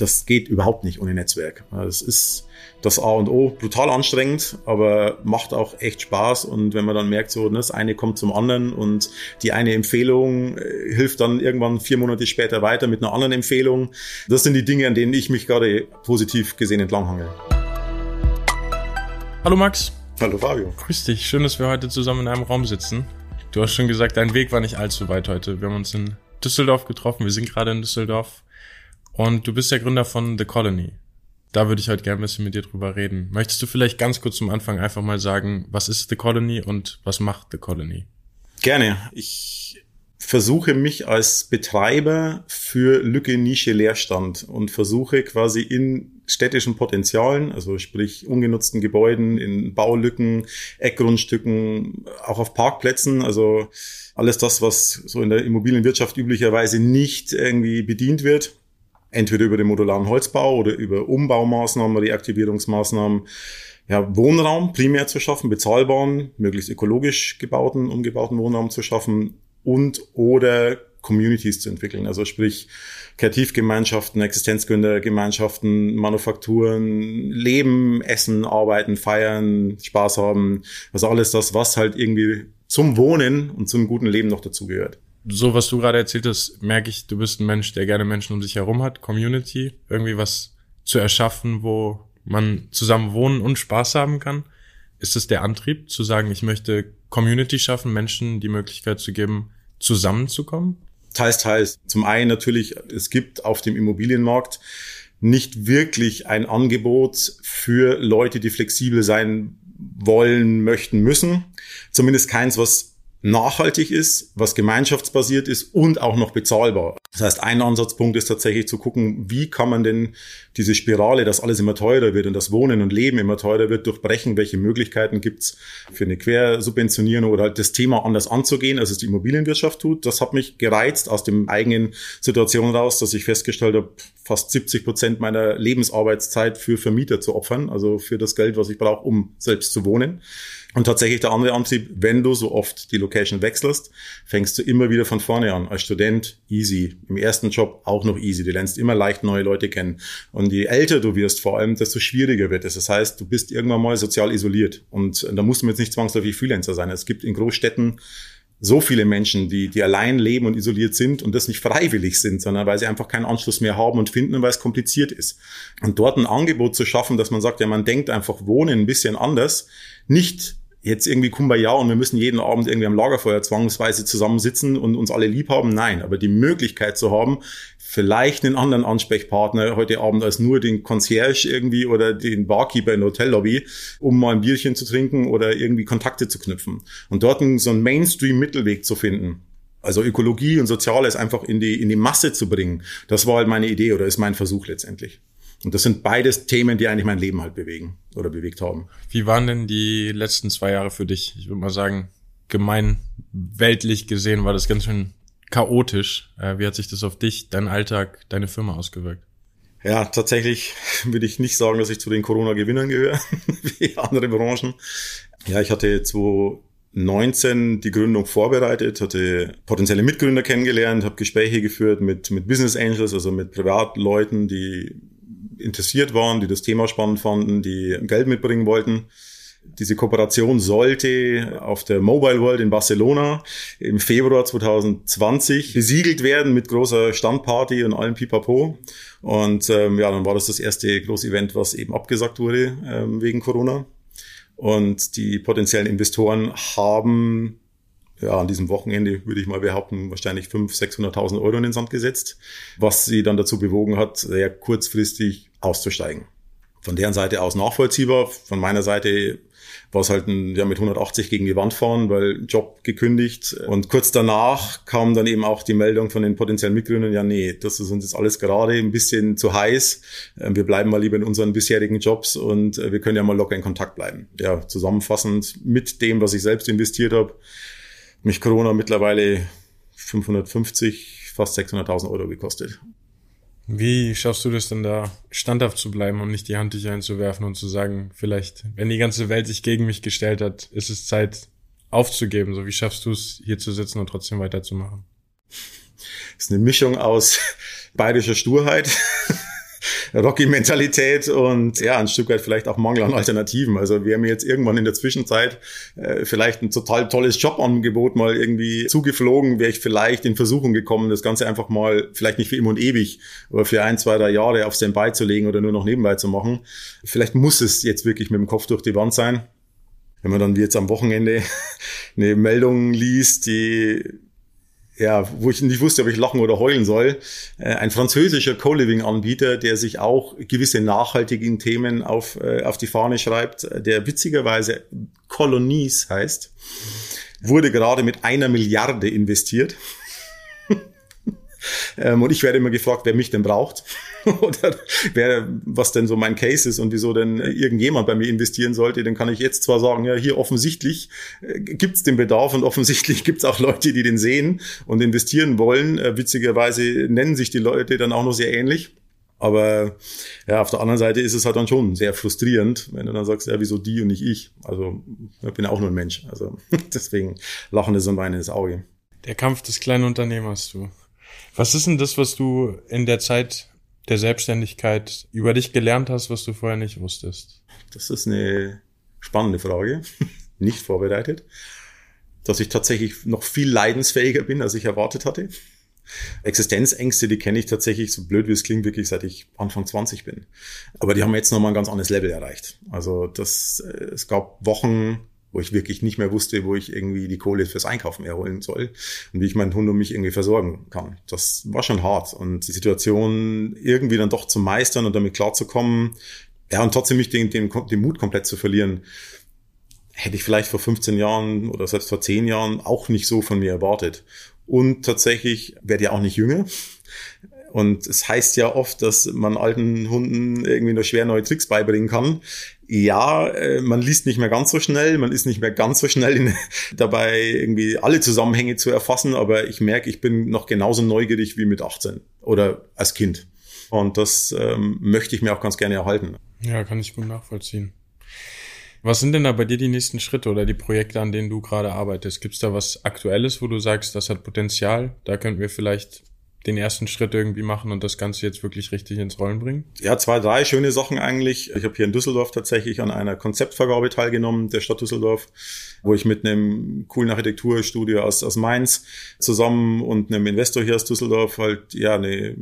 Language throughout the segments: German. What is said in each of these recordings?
das geht überhaupt nicht ohne Netzwerk. Das ist das A und O, brutal anstrengend, aber macht auch echt Spaß. Und wenn man dann merkt, so, ne, das eine kommt zum anderen und die eine Empfehlung äh, hilft dann irgendwann vier Monate später weiter mit einer anderen Empfehlung. Das sind die Dinge, an denen ich mich gerade positiv gesehen entlanghangel. Hallo Max. Hallo Fabio. Grüß dich. Schön, dass wir heute zusammen in einem Raum sitzen. Du hast schon gesagt, dein Weg war nicht allzu weit heute. Wir haben uns in Düsseldorf getroffen. Wir sind gerade in Düsseldorf. Und du bist der Gründer von The Colony. Da würde ich heute gerne ein bisschen mit dir drüber reden. Möchtest du vielleicht ganz kurz zum Anfang einfach mal sagen, was ist The Colony und was macht The Colony? Gerne. Ich versuche mich als Betreiber für Lücke, Nische, Leerstand und versuche quasi in städtischen Potenzialen, also sprich ungenutzten Gebäuden, in Baulücken, Eckgrundstücken, auch auf Parkplätzen, also alles das, was so in der Immobilienwirtschaft üblicherweise nicht irgendwie bedient wird, entweder über den modularen Holzbau oder über Umbaumaßnahmen, Reaktivierungsmaßnahmen, ja, Wohnraum primär zu schaffen, bezahlbaren, möglichst ökologisch gebauten, umgebauten Wohnraum zu schaffen und oder Communities zu entwickeln. Also sprich Kreativgemeinschaften, Existenzgründergemeinschaften, Manufakturen, Leben, Essen, Arbeiten, Feiern, Spaß haben. Also alles das, was halt irgendwie zum Wohnen und zum guten Leben noch dazugehört so was du gerade erzählt hast, merke ich, du bist ein Mensch, der gerne Menschen um sich herum hat, Community, irgendwie was zu erschaffen, wo man zusammen wohnen und Spaß haben kann. Ist es der Antrieb, zu sagen, ich möchte Community schaffen, Menschen die Möglichkeit zu geben, zusammenzukommen? Teils, teils. Zum einen natürlich, es gibt auf dem Immobilienmarkt nicht wirklich ein Angebot für Leute, die flexibel sein wollen, möchten, müssen. Zumindest keins, was nachhaltig ist, was gemeinschaftsbasiert ist und auch noch bezahlbar. Das heißt, ein Ansatzpunkt ist tatsächlich zu gucken, wie kann man denn diese Spirale, dass alles immer teurer wird und das Wohnen und Leben immer teurer wird, durchbrechen. Welche Möglichkeiten gibt's für eine Quersubventionierung oder halt das Thema anders anzugehen, als es die Immobilienwirtschaft tut. Das hat mich gereizt aus dem eigenen Situation raus, dass ich festgestellt habe, fast 70 Prozent meiner Lebensarbeitszeit für Vermieter zu opfern, also für das Geld, was ich brauche, um selbst zu wohnen. Und tatsächlich der andere Antrieb, wenn du so oft die Location wechselst, fängst du immer wieder von vorne an. Als Student easy. Im ersten Job auch noch easy. Du lernst immer leicht neue Leute kennen. Und je älter du wirst, vor allem, desto schwieriger wird es. Das heißt, du bist irgendwann mal sozial isoliert. Und da musst du jetzt nicht zwangsläufig Freelancer sein. Es gibt in Großstädten so viele Menschen, die, die allein leben und isoliert sind und das nicht freiwillig sind, sondern weil sie einfach keinen Anschluss mehr haben und finden, weil es kompliziert ist. Und dort ein Angebot zu schaffen, dass man sagt, ja, man denkt einfach Wohnen ein bisschen anders, nicht jetzt irgendwie Kumbaya und wir müssen jeden Abend irgendwie am Lagerfeuer zwangsweise zusammensitzen und uns alle lieb haben. Nein, aber die Möglichkeit zu haben, vielleicht einen anderen Ansprechpartner heute Abend als nur den Concierge irgendwie oder den Barkeeper in der Hotellobby, um mal ein Bierchen zu trinken oder irgendwie Kontakte zu knüpfen. Und dort so einen Mainstream-Mittelweg zu finden. Also Ökologie und Soziales einfach in die, in die Masse zu bringen. Das war halt meine Idee oder ist mein Versuch letztendlich. Und das sind beides Themen, die eigentlich mein Leben halt bewegen oder bewegt haben. Wie waren denn die letzten zwei Jahre für dich? Ich würde mal sagen, gemein weltlich gesehen war das ganz schön chaotisch. Äh, wie hat sich das auf dich, deinen Alltag, deine Firma ausgewirkt? Ja, tatsächlich würde ich nicht sagen, dass ich zu den Corona-Gewinnern gehöre, wie andere Branchen. Ja, ich hatte 2019 die Gründung vorbereitet, hatte potenzielle Mitgründer kennengelernt, habe Gespräche geführt mit, mit Business Angels, also mit Privatleuten, die interessiert waren, die das Thema spannend fanden, die Geld mitbringen wollten. Diese Kooperation sollte auf der Mobile World in Barcelona im Februar 2020 besiegelt werden mit großer Standparty und allem Pipapo. Und ähm, ja, dann war das das erste große Event, was eben abgesagt wurde ähm, wegen Corona. Und die potenziellen Investoren haben ja, an diesem Wochenende würde ich mal behaupten, wahrscheinlich 500.000, 600.000 Euro in den Sand gesetzt, was sie dann dazu bewogen hat, sehr kurzfristig auszusteigen. Von deren Seite aus nachvollziehbar, von meiner Seite war es halt ein, ja, mit 180 gegen die Wand fahren, weil Job gekündigt. Und kurz danach kam dann eben auch die Meldung von den potenziellen Mitgründern, ja, nee, das ist uns jetzt alles gerade ein bisschen zu heiß. Ähm, wir bleiben mal lieber in unseren bisherigen Jobs und äh, wir können ja mal locker in Kontakt bleiben. Ja, zusammenfassend mit dem, was ich selbst investiert habe, mich Corona mittlerweile 550, fast 600.000 Euro gekostet. Wie schaffst du das denn da, standhaft zu bleiben und nicht die Handtücher einzuwerfen und zu sagen, vielleicht, wenn die ganze Welt sich gegen mich gestellt hat, ist es Zeit aufzugeben? So, wie schaffst du es, hier zu sitzen und trotzdem weiterzumachen? Das ist eine Mischung aus bayerischer Sturheit Rocky-Mentalität und ja, ein Stück weit vielleicht auch Mangel an Alternativen. Also wäre mir jetzt irgendwann in der Zwischenzeit äh, vielleicht ein total tolles Jobangebot mal irgendwie zugeflogen, wäre ich vielleicht in Versuchung gekommen, das Ganze einfach mal, vielleicht nicht für immer und ewig, aber für ein, zwei, drei Jahre auf Standby zu legen oder nur noch nebenbei zu machen. Vielleicht muss es jetzt wirklich mit dem Kopf durch die Wand sein. Wenn man dann wie jetzt am Wochenende eine Meldung liest, die ja, wo ich nicht wusste, ob ich lachen oder heulen soll. Äh, ein französischer Co-Living-Anbieter, der sich auch gewisse nachhaltigen Themen auf, äh, auf die Fahne schreibt, der witzigerweise Colonies heißt, wurde gerade mit einer Milliarde investiert. Ähm, und ich werde immer gefragt, wer mich denn braucht oder wer, was denn so mein Case ist und wieso denn irgendjemand bei mir investieren sollte. Dann kann ich jetzt zwar sagen, ja, hier offensichtlich äh, gibt es den Bedarf und offensichtlich gibt es auch Leute, die den sehen und investieren wollen. Äh, witzigerweise nennen sich die Leute dann auch noch sehr ähnlich. Aber ja, auf der anderen Seite ist es halt dann schon sehr frustrierend, wenn du dann sagst, ja, wieso die und nicht ich? Also ich bin auch nur ein Mensch. Also deswegen lachen ist ein weines Auge. Der Kampf des kleinen Unternehmers, du. Was ist denn das, was du in der Zeit der Selbstständigkeit über dich gelernt hast, was du vorher nicht wusstest? Das ist eine spannende Frage. nicht vorbereitet. Dass ich tatsächlich noch viel leidensfähiger bin, als ich erwartet hatte. Existenzängste, die kenne ich tatsächlich, so blöd wie es klingt, wirklich seit ich Anfang 20 bin. Aber die haben jetzt nochmal ein ganz anderes Level erreicht. Also das, äh, es gab Wochen, wo ich wirklich nicht mehr wusste, wo ich irgendwie die Kohle fürs Einkaufen erholen soll und wie ich meinen Hund um mich irgendwie versorgen kann. Das war schon hart und die Situation irgendwie dann doch zu meistern und damit klarzukommen, ja, und trotzdem nicht den, den, den Mut komplett zu verlieren, hätte ich vielleicht vor 15 Jahren oder selbst vor 10 Jahren auch nicht so von mir erwartet. Und tatsächlich werde ja auch nicht jünger. Und es heißt ja oft, dass man alten Hunden irgendwie nur schwer neue Tricks beibringen kann. Ja, äh, man liest nicht mehr ganz so schnell, man ist nicht mehr ganz so schnell in, dabei, irgendwie alle Zusammenhänge zu erfassen, aber ich merke, ich bin noch genauso neugierig wie mit 18 oder als Kind. Und das ähm, möchte ich mir auch ganz gerne erhalten. Ja, kann ich gut nachvollziehen. Was sind denn da bei dir die nächsten Schritte oder die Projekte, an denen du gerade arbeitest? Gibt es da was Aktuelles, wo du sagst, das hat Potenzial? Da könnten wir vielleicht den ersten Schritt irgendwie machen und das Ganze jetzt wirklich richtig ins Rollen bringen? Ja, zwei, drei schöne Sachen eigentlich. Ich habe hier in Düsseldorf tatsächlich an einer Konzeptvergabe teilgenommen, der Stadt Düsseldorf, wo ich mit einem coolen Architekturstudio aus, aus Mainz zusammen und einem Investor hier aus Düsseldorf halt, ja, eine,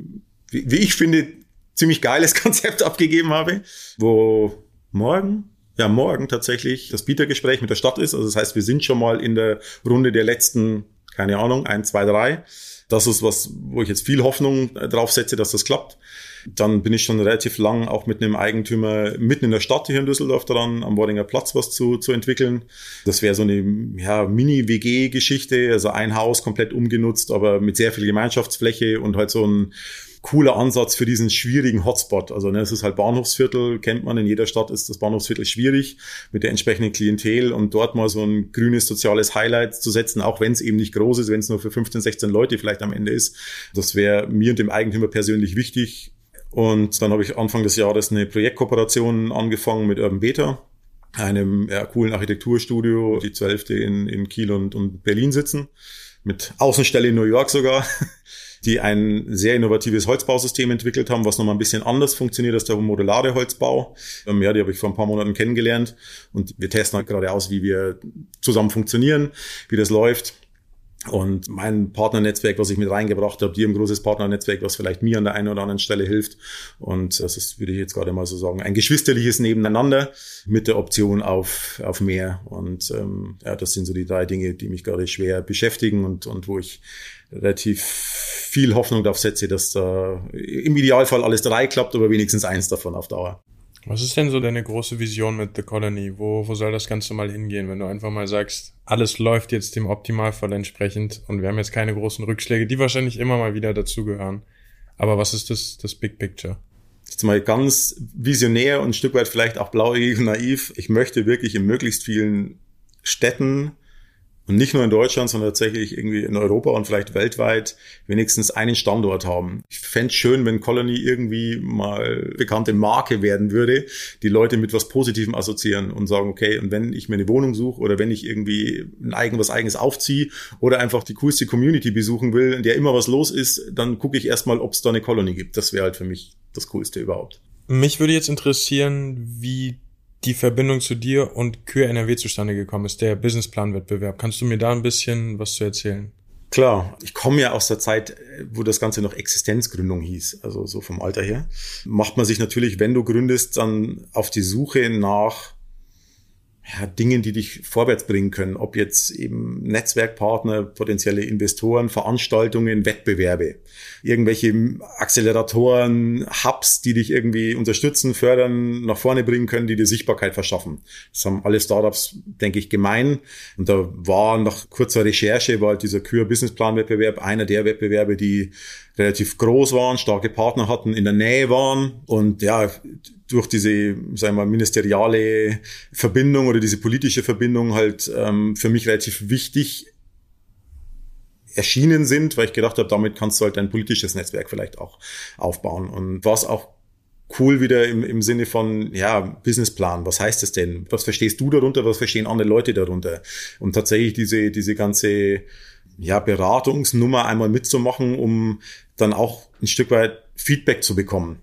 wie, wie ich finde, ziemlich geiles Konzept abgegeben habe, wo morgen ja morgen tatsächlich das Bietergespräch mit der Stadt ist. Also das heißt, wir sind schon mal in der Runde der letzten, keine Ahnung, ein, zwei, drei. Das ist was, wo ich jetzt viel Hoffnung drauf setze, dass das klappt. Dann bin ich schon relativ lang auch mit einem Eigentümer mitten in der Stadt hier in Düsseldorf dran, am Wordinger Platz was zu, zu entwickeln. Das wäre so eine ja, Mini-WG-Geschichte, also ein Haus komplett umgenutzt, aber mit sehr viel Gemeinschaftsfläche und halt so ein cooler Ansatz für diesen schwierigen Hotspot. Also ne, es ist halt Bahnhofsviertel, kennt man, in jeder Stadt ist das Bahnhofsviertel schwierig mit der entsprechenden Klientel und dort mal so ein grünes soziales Highlight zu setzen, auch wenn es eben nicht groß ist, wenn es nur für 15, 16 Leute vielleicht am Ende ist. Das wäre mir und dem Eigentümer persönlich wichtig. Und dann habe ich Anfang des Jahres eine Projektkooperation angefangen mit Urban Beta, einem ja, coolen Architekturstudio, die zwölfte in, in Kiel und, und Berlin sitzen, mit Außenstelle in New York sogar die ein sehr innovatives Holzbausystem entwickelt haben, was nochmal ein bisschen anders funktioniert als der modulare Holzbau. Ähm, ja, die habe ich vor ein paar Monaten kennengelernt und wir testen halt gerade aus, wie wir zusammen funktionieren, wie das läuft. Und mein Partnernetzwerk, was ich mit reingebracht habe, die ein großes Partnernetzwerk, was vielleicht mir an der einen oder anderen Stelle hilft. Und das ist, würde ich jetzt gerade mal so sagen, ein geschwisterliches Nebeneinander mit der Option auf, auf mehr. Und ähm, ja, das sind so die drei Dinge, die mich gerade schwer beschäftigen und, und wo ich relativ viel Hoffnung darauf setze, dass da im Idealfall alles drei klappt, aber wenigstens eins davon auf Dauer. Was ist denn so deine große Vision mit The Colony? Wo, wo soll das Ganze mal hingehen, wenn du einfach mal sagst, alles läuft jetzt dem Optimalfall entsprechend und wir haben jetzt keine großen Rückschläge, die wahrscheinlich immer mal wieder dazugehören. Aber was ist das, das Big Picture? Jetzt mal ganz visionär und ein Stück weit vielleicht auch blauäugig und naiv. Ich möchte wirklich in möglichst vielen Städten und nicht nur in Deutschland, sondern tatsächlich irgendwie in Europa und vielleicht weltweit wenigstens einen Standort haben. Ich fände schön, wenn Colony irgendwie mal bekannte Marke werden würde, die Leute mit was Positivem assoziieren und sagen, okay, und wenn ich mir eine Wohnung suche oder wenn ich irgendwie ein eigen, was eigenes aufziehe oder einfach die coolste Community besuchen will, in der immer was los ist, dann gucke ich erstmal, ob es da eine Colony gibt. Das wäre halt für mich das Coolste überhaupt. Mich würde jetzt interessieren, wie die Verbindung zu dir und Kür NRW zustande gekommen ist, der Businessplan-Wettbewerb. Kannst du mir da ein bisschen was zu erzählen? Klar, ich komme ja aus der Zeit, wo das Ganze noch Existenzgründung hieß, also so vom Alter her. Macht man sich natürlich, wenn du gründest, dann auf die Suche nach ja, Dingen, die dich vorwärts bringen können, ob jetzt eben Netzwerkpartner, potenzielle Investoren, Veranstaltungen, Wettbewerbe, irgendwelche Acceleratoren, Hubs, die dich irgendwie unterstützen, fördern, nach vorne bringen können, die dir Sichtbarkeit verschaffen. Das haben alle Startups, denke ich, gemein. Und da war nach kurzer Recherche, war halt dieser Kür Businessplan Wettbewerb einer der Wettbewerbe, die relativ groß waren, starke Partner hatten, in der Nähe waren und ja, durch diese, sagen wir ministeriale Verbindung oder diese politische Verbindung halt ähm, für mich relativ wichtig erschienen sind, weil ich gedacht habe, damit kannst du halt ein politisches Netzwerk vielleicht auch aufbauen. Und was auch cool wieder im, im Sinne von, ja, Businessplan, was heißt das denn? Was verstehst du darunter, was verstehen andere Leute darunter? Und tatsächlich diese, diese ganze ja, Beratungsnummer einmal mitzumachen, um dann auch ein Stück weit Feedback zu bekommen.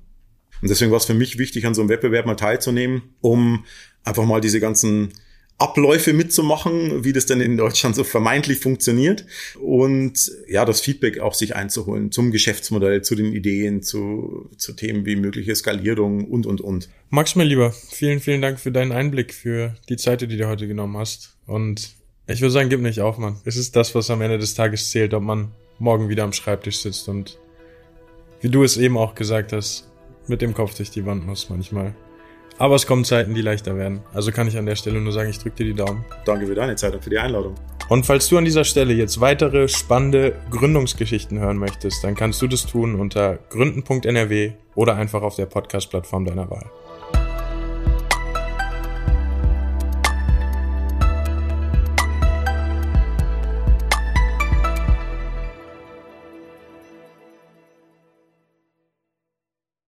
Und deswegen war es für mich wichtig, an so einem Wettbewerb mal teilzunehmen, um einfach mal diese ganzen Abläufe mitzumachen, wie das denn in Deutschland so vermeintlich funktioniert und ja, das Feedback auch sich einzuholen zum Geschäftsmodell, zu den Ideen, zu, zu Themen wie mögliche Skalierung und, und, und. Max, mein Lieber, vielen, vielen Dank für deinen Einblick, für die Zeit, die du heute genommen hast und ich würde sagen, gib nicht auf, Mann. Es ist das, was am Ende des Tages zählt, ob man morgen wieder am Schreibtisch sitzt und wie du es eben auch gesagt hast, mit dem Kopf durch die Wand muss manchmal. Aber es kommen Zeiten, die leichter werden. Also kann ich an der Stelle nur sagen, ich drücke dir die Daumen. Danke für deine Zeit und für die Einladung. Und falls du an dieser Stelle jetzt weitere spannende Gründungsgeschichten hören möchtest, dann kannst du das tun unter gründen.nrw oder einfach auf der Podcast-Plattform deiner Wahl.